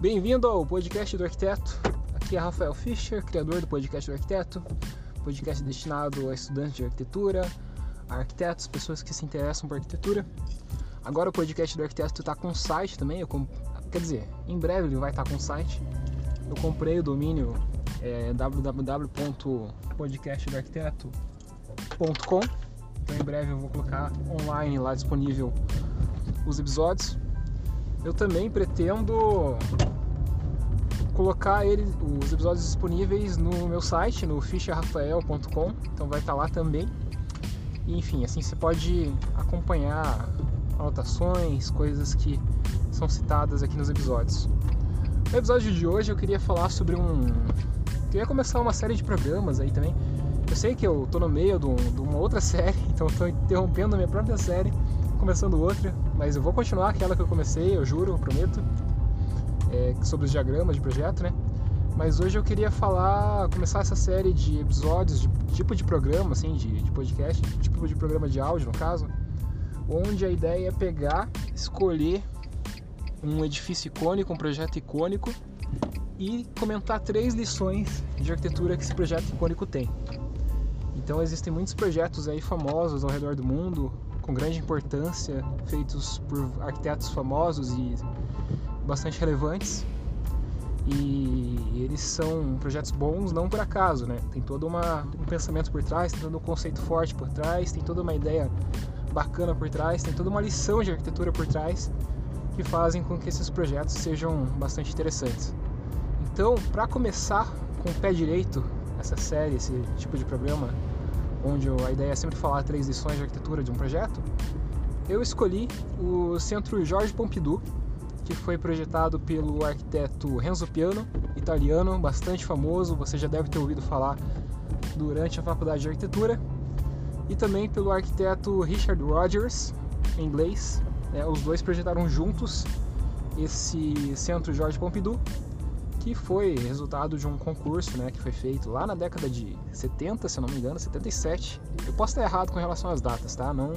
Bem-vindo ao podcast do arquiteto. Aqui é Rafael Fischer, criador do podcast do arquiteto, podcast destinado a estudantes de arquitetura, a arquitetos, pessoas que se interessam por arquitetura. Agora o podcast do arquiteto está com site também, eu quer dizer, em breve ele vai estar com site. Eu comprei o domínio é, www.podcastdoarquiteto.com então em breve eu vou colocar online lá disponível os episódios. Eu também pretendo colocar ele, os episódios disponíveis no meu site, no ficharafael.com, então vai estar lá também. E, enfim, assim você pode acompanhar anotações, coisas que são citadas aqui nos episódios. No episódio de hoje eu queria falar sobre um. Queria começar uma série de programas aí também. Eu sei que eu tô no meio de uma outra série, então estou interrompendo a minha própria série, começando outra, mas eu vou continuar aquela que eu comecei, eu juro, eu prometo é, sobre os diagramas de projeto, né? Mas hoje eu queria falar, começar essa série de episódios, de tipo de programa, assim, de, de podcast, tipo de programa de áudio, no caso, onde a ideia é pegar, escolher um edifício icônico, um projeto icônico e comentar três lições de arquitetura que esse projeto icônico tem. Então existem muitos projetos aí famosos ao redor do mundo, com grande importância, feitos por arquitetos famosos e bastante relevantes e eles são projetos bons não por acaso, né? Tem todo uma, um pensamento por trás, tem todo um conceito forte por trás, tem toda uma ideia bacana por trás, tem toda uma lição de arquitetura por trás que fazem com que esses projetos sejam bastante interessantes. Então, para começar com o pé direito essa série, esse tipo de programa, onde a ideia é sempre falar três lições de arquitetura de um projeto, eu escolhi o Centro Jorge Pompidou, que foi projetado pelo arquiteto Renzo Piano, italiano, bastante famoso, você já deve ter ouvido falar durante a faculdade de arquitetura, e também pelo arquiteto Richard Rogers, em inglês. Né? Os dois projetaram juntos esse centro Jorge Pompidou, que foi resultado de um concurso né, que foi feito lá na década de 70, se eu não me engano, 77. Eu posso estar errado com relação às datas, tá? Não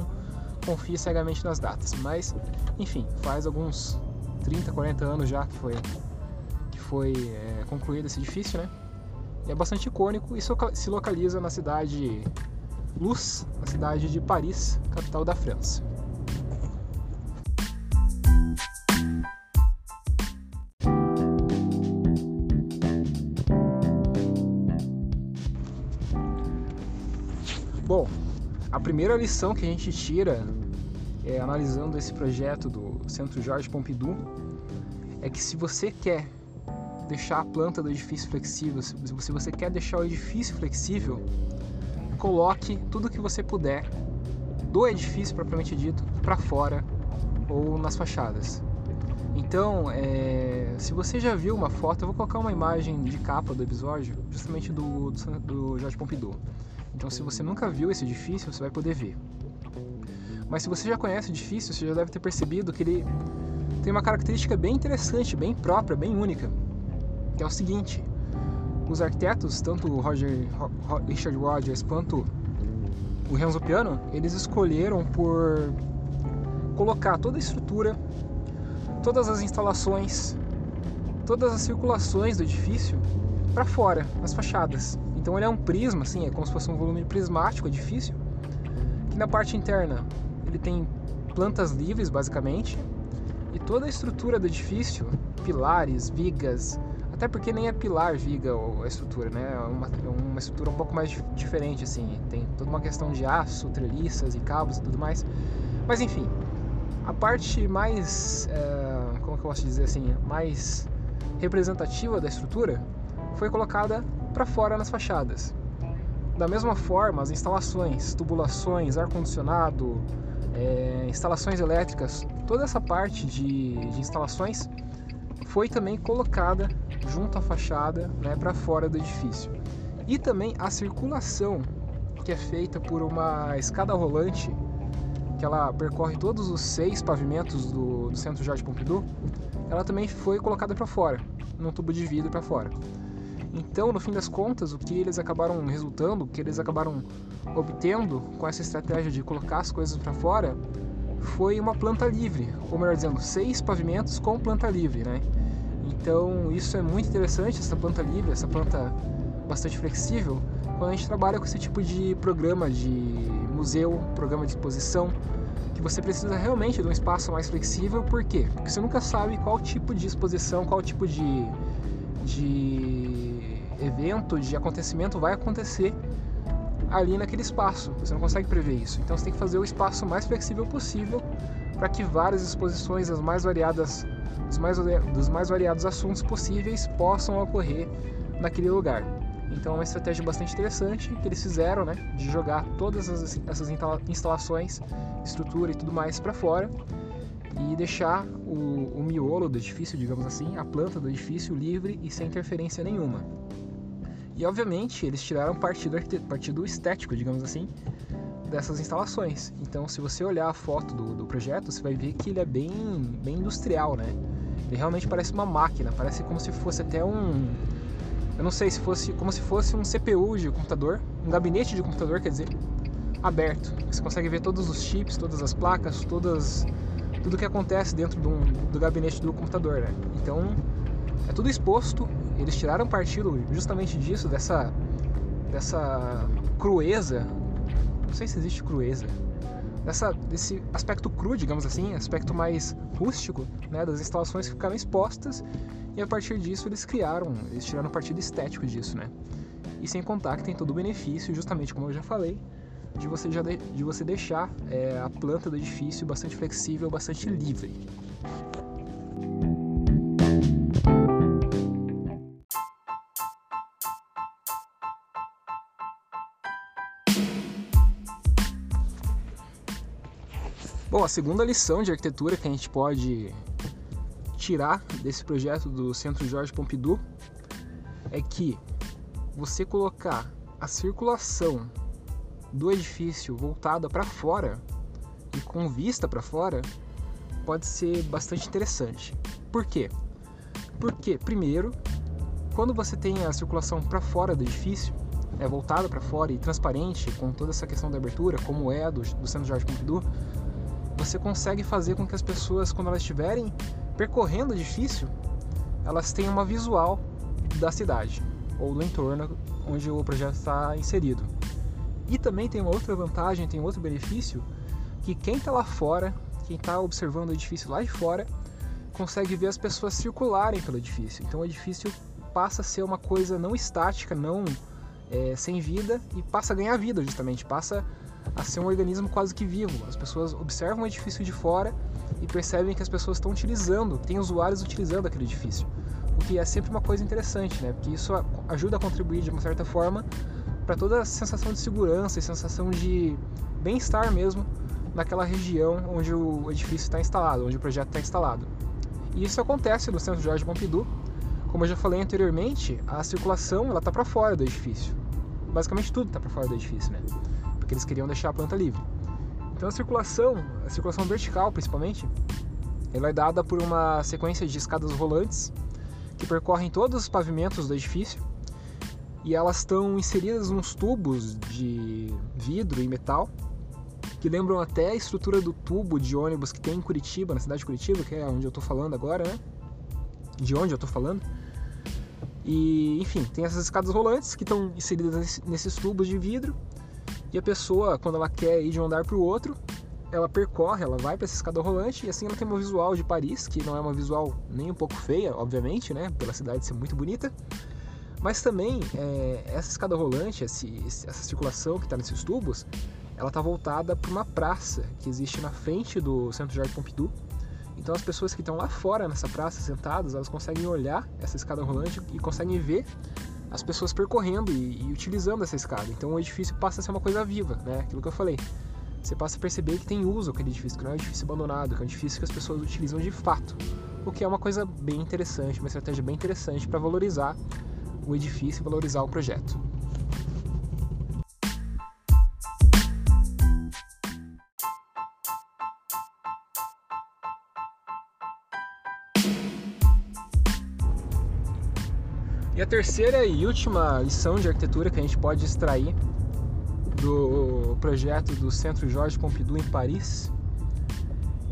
confie cegamente nas datas, mas enfim, faz alguns 30, 40 anos já que foi, que foi é, concluído esse edifício, né? E é bastante icônico e se localiza na cidade Luz, na cidade de Paris, capital da França. Primeira lição que a gente tira é, analisando esse projeto do Centro Jorge Pompidou, é que se você quer deixar a planta do edifício flexível, se você quer deixar o edifício flexível, coloque tudo que você puder do edifício propriamente dito para fora ou nas fachadas. Então, é, se você já viu uma foto, eu vou colocar uma imagem de capa do episódio, justamente do, do, do Jorge Pompidou. Então, se você nunca viu esse edifício, você vai poder ver. Mas se você já conhece o edifício, você já deve ter percebido que ele tem uma característica bem interessante, bem própria, bem única, que é o seguinte: os arquitetos, tanto o Roger, Richard Rogers quanto o Renzo Piano, eles escolheram por colocar toda a estrutura, todas as instalações, todas as circulações do edifício para fora, nas fachadas. Então ele é um prisma, assim, é como se fosse um volume prismático edifício, que na parte interna ele tem plantas livres, basicamente, e toda a estrutura do edifício, pilares, vigas, até porque nem é pilar viga a estrutura, né? É uma, é uma estrutura um pouco mais diferente, assim. Tem toda uma questão de aço, treliças e cabos e tudo mais. Mas enfim, a parte mais, é, como que eu posso dizer assim, mais representativa da estrutura foi colocada para fora nas fachadas. Da mesma forma, as instalações, tubulações, ar-condicionado, é, instalações elétricas, toda essa parte de, de instalações foi também colocada junto à fachada né, para fora do edifício. E também a circulação, que é feita por uma escada rolante, que ela percorre todos os seis pavimentos do, do Centro Jorge Pompidou, ela também foi colocada para fora, num tubo de vidro para fora. Então, no fim das contas, o que eles acabaram resultando, o que eles acabaram obtendo com essa estratégia de colocar as coisas para fora, foi uma planta livre, ou melhor dizendo, seis pavimentos com planta livre, né? Então isso é muito interessante, essa planta livre, essa planta bastante flexível, quando a gente trabalha com esse tipo de programa de museu, programa de exposição, que você precisa realmente de um espaço mais flexível, por quê? Porque você nunca sabe qual tipo de exposição, qual tipo de, de evento, de acontecimento vai acontecer ali naquele espaço. Você não consegue prever isso. Então você tem que fazer o espaço mais flexível possível para que várias exposições, as mais variadas, os mais, dos mais variados assuntos possíveis possam ocorrer naquele lugar. Então é uma estratégia bastante interessante que eles fizeram, né, de jogar todas essas instalações, estrutura e tudo mais para fora e deixar o, o miolo do edifício, digamos assim, a planta do edifício livre e sem interferência nenhuma. E obviamente eles tiraram partido, partido estético, digamos assim, dessas instalações. Então, se você olhar a foto do, do, projeto, você vai ver que ele é bem, bem industrial, né? Ele realmente parece uma máquina, parece como se fosse até um. Eu não sei se fosse como se fosse um CPU de computador, um gabinete de computador, quer dizer, aberto. Você consegue ver todos os chips, todas as placas, todas tudo que acontece dentro do, do gabinete do computador, né? Então, é tudo exposto. Eles tiraram partido justamente disso, dessa dessa crueza não sei se existe crueza, dessa, desse aspecto cru, digamos assim, aspecto mais rústico, né, das instalações que ficaram expostas, e a partir disso eles criaram, eles tiraram partido estético disso, né? E sem contar que tem todo o benefício, justamente como eu já falei, de você, já de, de você deixar é, a planta do edifício bastante flexível, bastante livre. Bom, a segunda lição de arquitetura que a gente pode tirar desse projeto do Centro Jorge Pompidou é que você colocar a circulação do edifício voltada para fora e com vista para fora pode ser bastante interessante. Por quê? Porque, primeiro, quando você tem a circulação para fora do edifício, é voltada para fora e transparente, com toda essa questão da abertura, como é do, do Centro Jorge Pompidou, você consegue fazer com que as pessoas, quando elas estiverem percorrendo o edifício, elas tenham uma visual da cidade ou do entorno onde o projeto está inserido. E também tem uma outra vantagem, tem outro benefício, que quem está lá fora, quem está observando o edifício lá de fora, consegue ver as pessoas circularem pelo edifício. Então o edifício passa a ser uma coisa não estática, não é, sem vida e passa a ganhar vida justamente, passa a ser um organismo quase que vivo. As pessoas observam o edifício de fora e percebem que as pessoas estão utilizando, tem usuários utilizando aquele edifício. O que é sempre uma coisa interessante, né? Porque isso ajuda a contribuir de uma certa forma para toda a sensação de segurança e sensação de bem-estar mesmo naquela região onde o edifício está instalado, onde o projeto está instalado. E isso acontece no Centro Jorge Pompidou. Como eu já falei anteriormente, a circulação ela está para fora do edifício. Basicamente tudo está para fora do edifício, né? Porque eles queriam deixar a planta livre. Então a circulação, a circulação vertical principalmente, ela é dada por uma sequência de escadas rolantes que percorrem todos os pavimentos do edifício e elas estão inseridas nos tubos de vidro e metal que lembram até a estrutura do tubo de ônibus que tem em Curitiba, na cidade de Curitiba, que é onde eu estou falando agora, né? De onde eu estou falando. E, enfim, tem essas escadas rolantes que estão inseridas nesses tubos de vidro e a pessoa, quando ela quer ir de um andar para o outro, ela percorre, ela vai para essa escada rolante e assim ela tem uma visual de Paris, que não é uma visual nem um pouco feia, obviamente, né? Pela cidade ser muito bonita. Mas também é, essa escada rolante, esse, essa circulação que está nesses tubos, ela está voltada para uma praça que existe na frente do Centro Jardim Pompidou. Então as pessoas que estão lá fora nessa praça sentadas, elas conseguem olhar essa escada rolante e conseguem ver as pessoas percorrendo e, e, utilizando essa escada. Então o edifício passa a ser uma coisa viva, né? Aquilo que eu falei. Você passa a perceber que tem uso aquele edifício, que não é um edifício abandonado, que é um edifício que as pessoas utilizam de fato. O que é uma coisa bem interessante, uma estratégia bem interessante para valorizar o edifício e valorizar o projeto. Terceira e última lição de arquitetura que a gente pode extrair do projeto do Centro Jorge Pompidou em Paris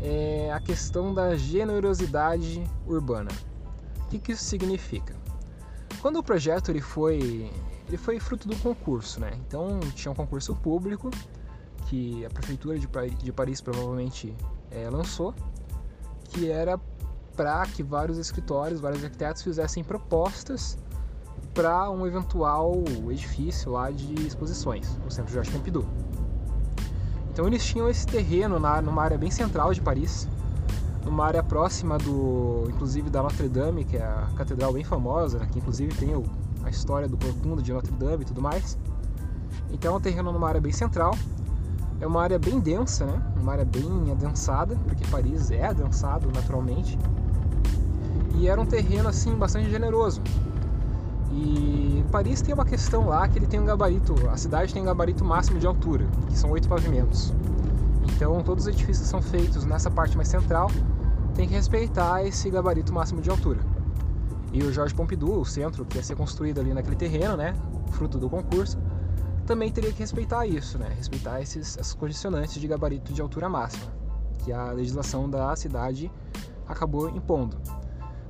é a questão da generosidade urbana. O que, que isso significa? Quando o projeto ele foi, ele foi fruto do concurso, né? Então tinha um concurso público que a prefeitura de, de Paris provavelmente é, lançou, que era para que vários escritórios, vários arquitetos fizessem propostas para um eventual edifício lá de exposições, o Centro Jorge Pompidou. Então eles tinham esse terreno na, numa área bem central de Paris, numa área próxima do, inclusive da Notre Dame, que é a catedral bem famosa, né, que inclusive tem o, a história do corcunda de Notre Dame e tudo mais. Então é um terreno numa área bem central, é uma área bem densa, né? Uma área bem adensada, porque Paris é adensado naturalmente. E era um terreno assim bastante generoso. E Paris tem uma questão lá que ele tem um gabarito, a cidade tem um gabarito máximo de altura, que são oito pavimentos. Então todos os edifícios que são feitos nessa parte mais central tem que respeitar esse gabarito máximo de altura. E o Jorge Pompidou, o centro que ia ser construído ali naquele terreno, né, fruto do concurso, também teria que respeitar isso, né, respeitar esses, esses condicionantes de gabarito de altura máxima, que a legislação da cidade acabou impondo.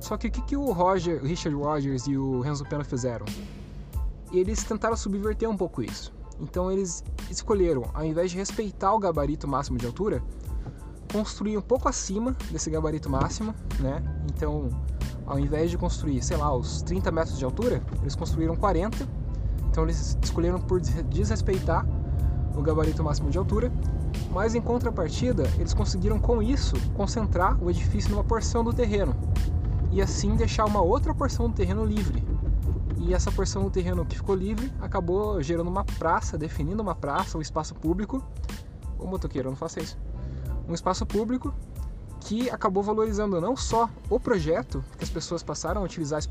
Só que o que, que o Roger, Richard Rogers e o Renzo Pena fizeram? Eles tentaram subverter um pouco isso. Então eles escolheram, ao invés de respeitar o gabarito máximo de altura, construir um pouco acima desse gabarito máximo, né? Então, ao invés de construir, sei lá, os 30 metros de altura, eles construíram 40. Então eles escolheram por desrespeitar o gabarito máximo de altura, mas em contrapartida, eles conseguiram com isso concentrar o edifício numa porção do terreno e assim deixar uma outra porção do terreno livre. E essa porção do terreno que ficou livre acabou gerando uma praça, definindo uma praça, um espaço público. Ô motoqueiro, não faça isso. Um espaço público que acabou valorizando não só o projeto, que as pessoas passaram a utilizar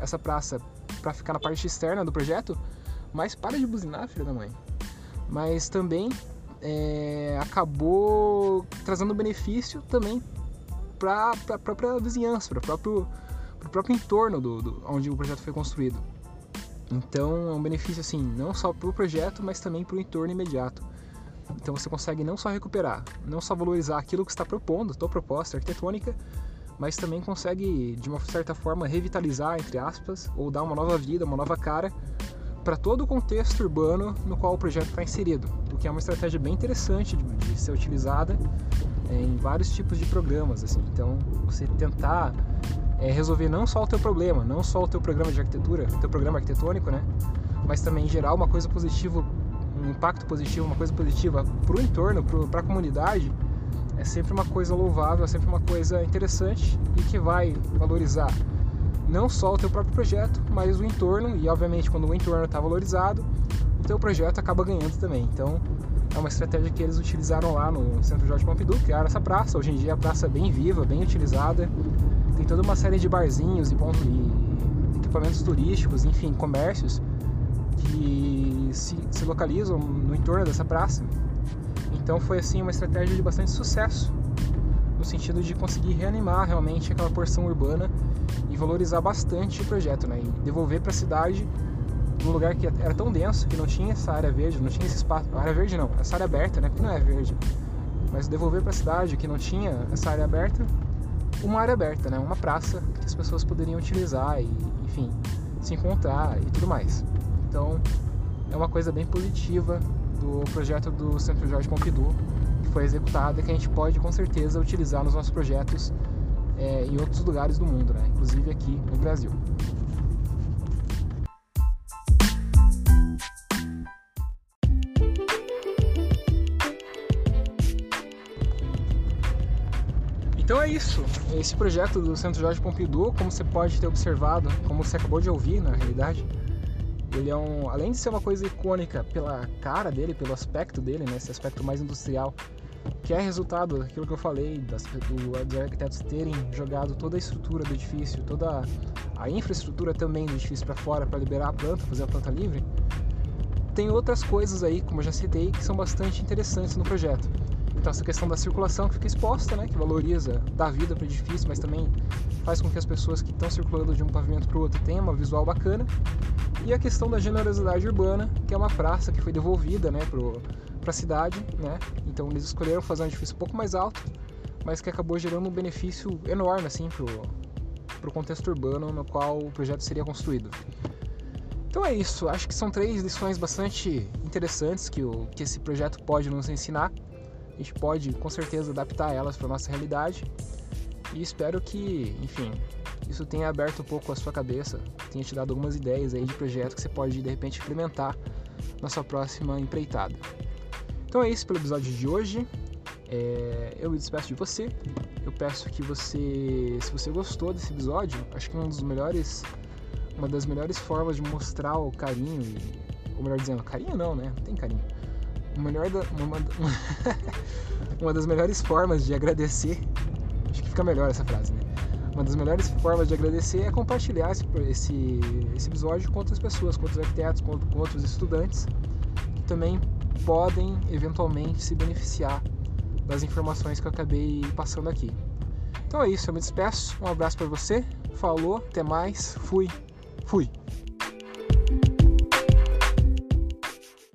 essa praça para ficar na parte externa do projeto, mas para de buzinar, filha da mãe. Mas também é, acabou trazendo benefício também para a própria vizinhança, para o próprio, próprio entorno do, do, onde o projeto foi construído. Então é um benefício assim, não só para o projeto, mas também para o entorno imediato. Então você consegue não só recuperar, não só valorizar aquilo que está propondo, tua proposta arquitetônica, mas também consegue, de uma certa forma, revitalizar, entre aspas, ou dar uma nova vida, uma nova cara para todo o contexto urbano no qual o projeto está inserido, o que é uma estratégia bem interessante de, de ser utilizada em vários tipos de programas. Assim. Então, você tentar é, resolver não só o teu problema, não só o teu programa de arquitetura, o teu programa arquitetônico, né? mas também gerar uma coisa positiva, um impacto positivo, uma coisa positiva para o entorno, para a comunidade, é sempre uma coisa louvável, é sempre uma coisa interessante e que vai valorizar não só o teu próprio projeto, mas o entorno e obviamente quando o entorno está valorizado, o teu projeto acaba ganhando também. Então é uma estratégia que eles utilizaram lá no Centro Jorge Pompidou, criaram essa praça. Hoje em dia a praça é bem viva, bem utilizada. Tem toda uma série de barzinhos e, pontos, e equipamentos turísticos, enfim, comércios que se, se localizam no entorno dessa praça. Então foi assim uma estratégia de bastante sucesso no sentido de conseguir reanimar realmente aquela porção urbana e valorizar bastante o projeto, né? E devolver para a cidade num lugar que era tão denso que não tinha essa área verde, não tinha esse espaço, área verde não, essa área aberta, né? Porque não é verde. Mas devolver para a cidade que não tinha essa área aberta, uma área aberta, né? Uma praça que as pessoas poderiam utilizar e, enfim, se encontrar e tudo mais. Então, é uma coisa bem positiva do projeto do Centro Jorge Pompidou que foi executado e que a gente pode com certeza utilizar nos nossos projetos é, em outros lugares do mundo, né? inclusive aqui no Brasil. Então é isso. Esse projeto do Centro Jorge Pompidou, como você pode ter observado, como você acabou de ouvir na realidade, ele é um, além de ser uma coisa icônica pela cara dele, pelo aspecto dele, né, esse aspecto mais industrial, que é resultado daquilo que eu falei, das, do, dos arquitetos terem jogado toda a estrutura do edifício, toda a infraestrutura também do edifício para fora para liberar a planta, fazer a planta livre. Tem outras coisas aí, como eu já citei, que são bastante interessantes no projeto. Então essa questão da circulação que fica exposta, né, que valoriza, dá vida para o edifício, mas também faz com que as pessoas que estão circulando de um pavimento para o outro tenham uma visual bacana. E a questão da generosidade urbana, que é uma praça que foi devolvida, né, para a cidade, né? Então eles escolheram fazer um edifício um pouco mais alto, mas que acabou gerando um benefício enorme assim pro para o contexto urbano no qual o projeto seria construído. Então é isso, acho que são três lições bastante interessantes que, o, que esse projeto pode nos ensinar. A gente pode com certeza adaptar elas para nossa realidade e espero que, enfim, isso tenha aberto um pouco a sua cabeça, tenha te dado algumas ideias aí de projeto que você pode de repente implementar na sua próxima empreitada. Então é isso pelo episódio de hoje. É, eu me despeço de você. Eu peço que você, se você gostou desse episódio, acho que um dos melhores, uma das melhores formas de mostrar o carinho e, ou melhor dizendo, carinho não, né? Não tem carinho. Uma, uma das melhores formas de agradecer, acho que fica melhor essa frase, né? Uma das melhores formas de agradecer é compartilhar esse, esse, esse episódio com outras pessoas, com outros arquitetos, com, com outros estudantes que também podem eventualmente se beneficiar das informações que eu acabei passando aqui. Então é isso, eu me despeço. Um abraço para você. Falou, até mais. Fui. Fui.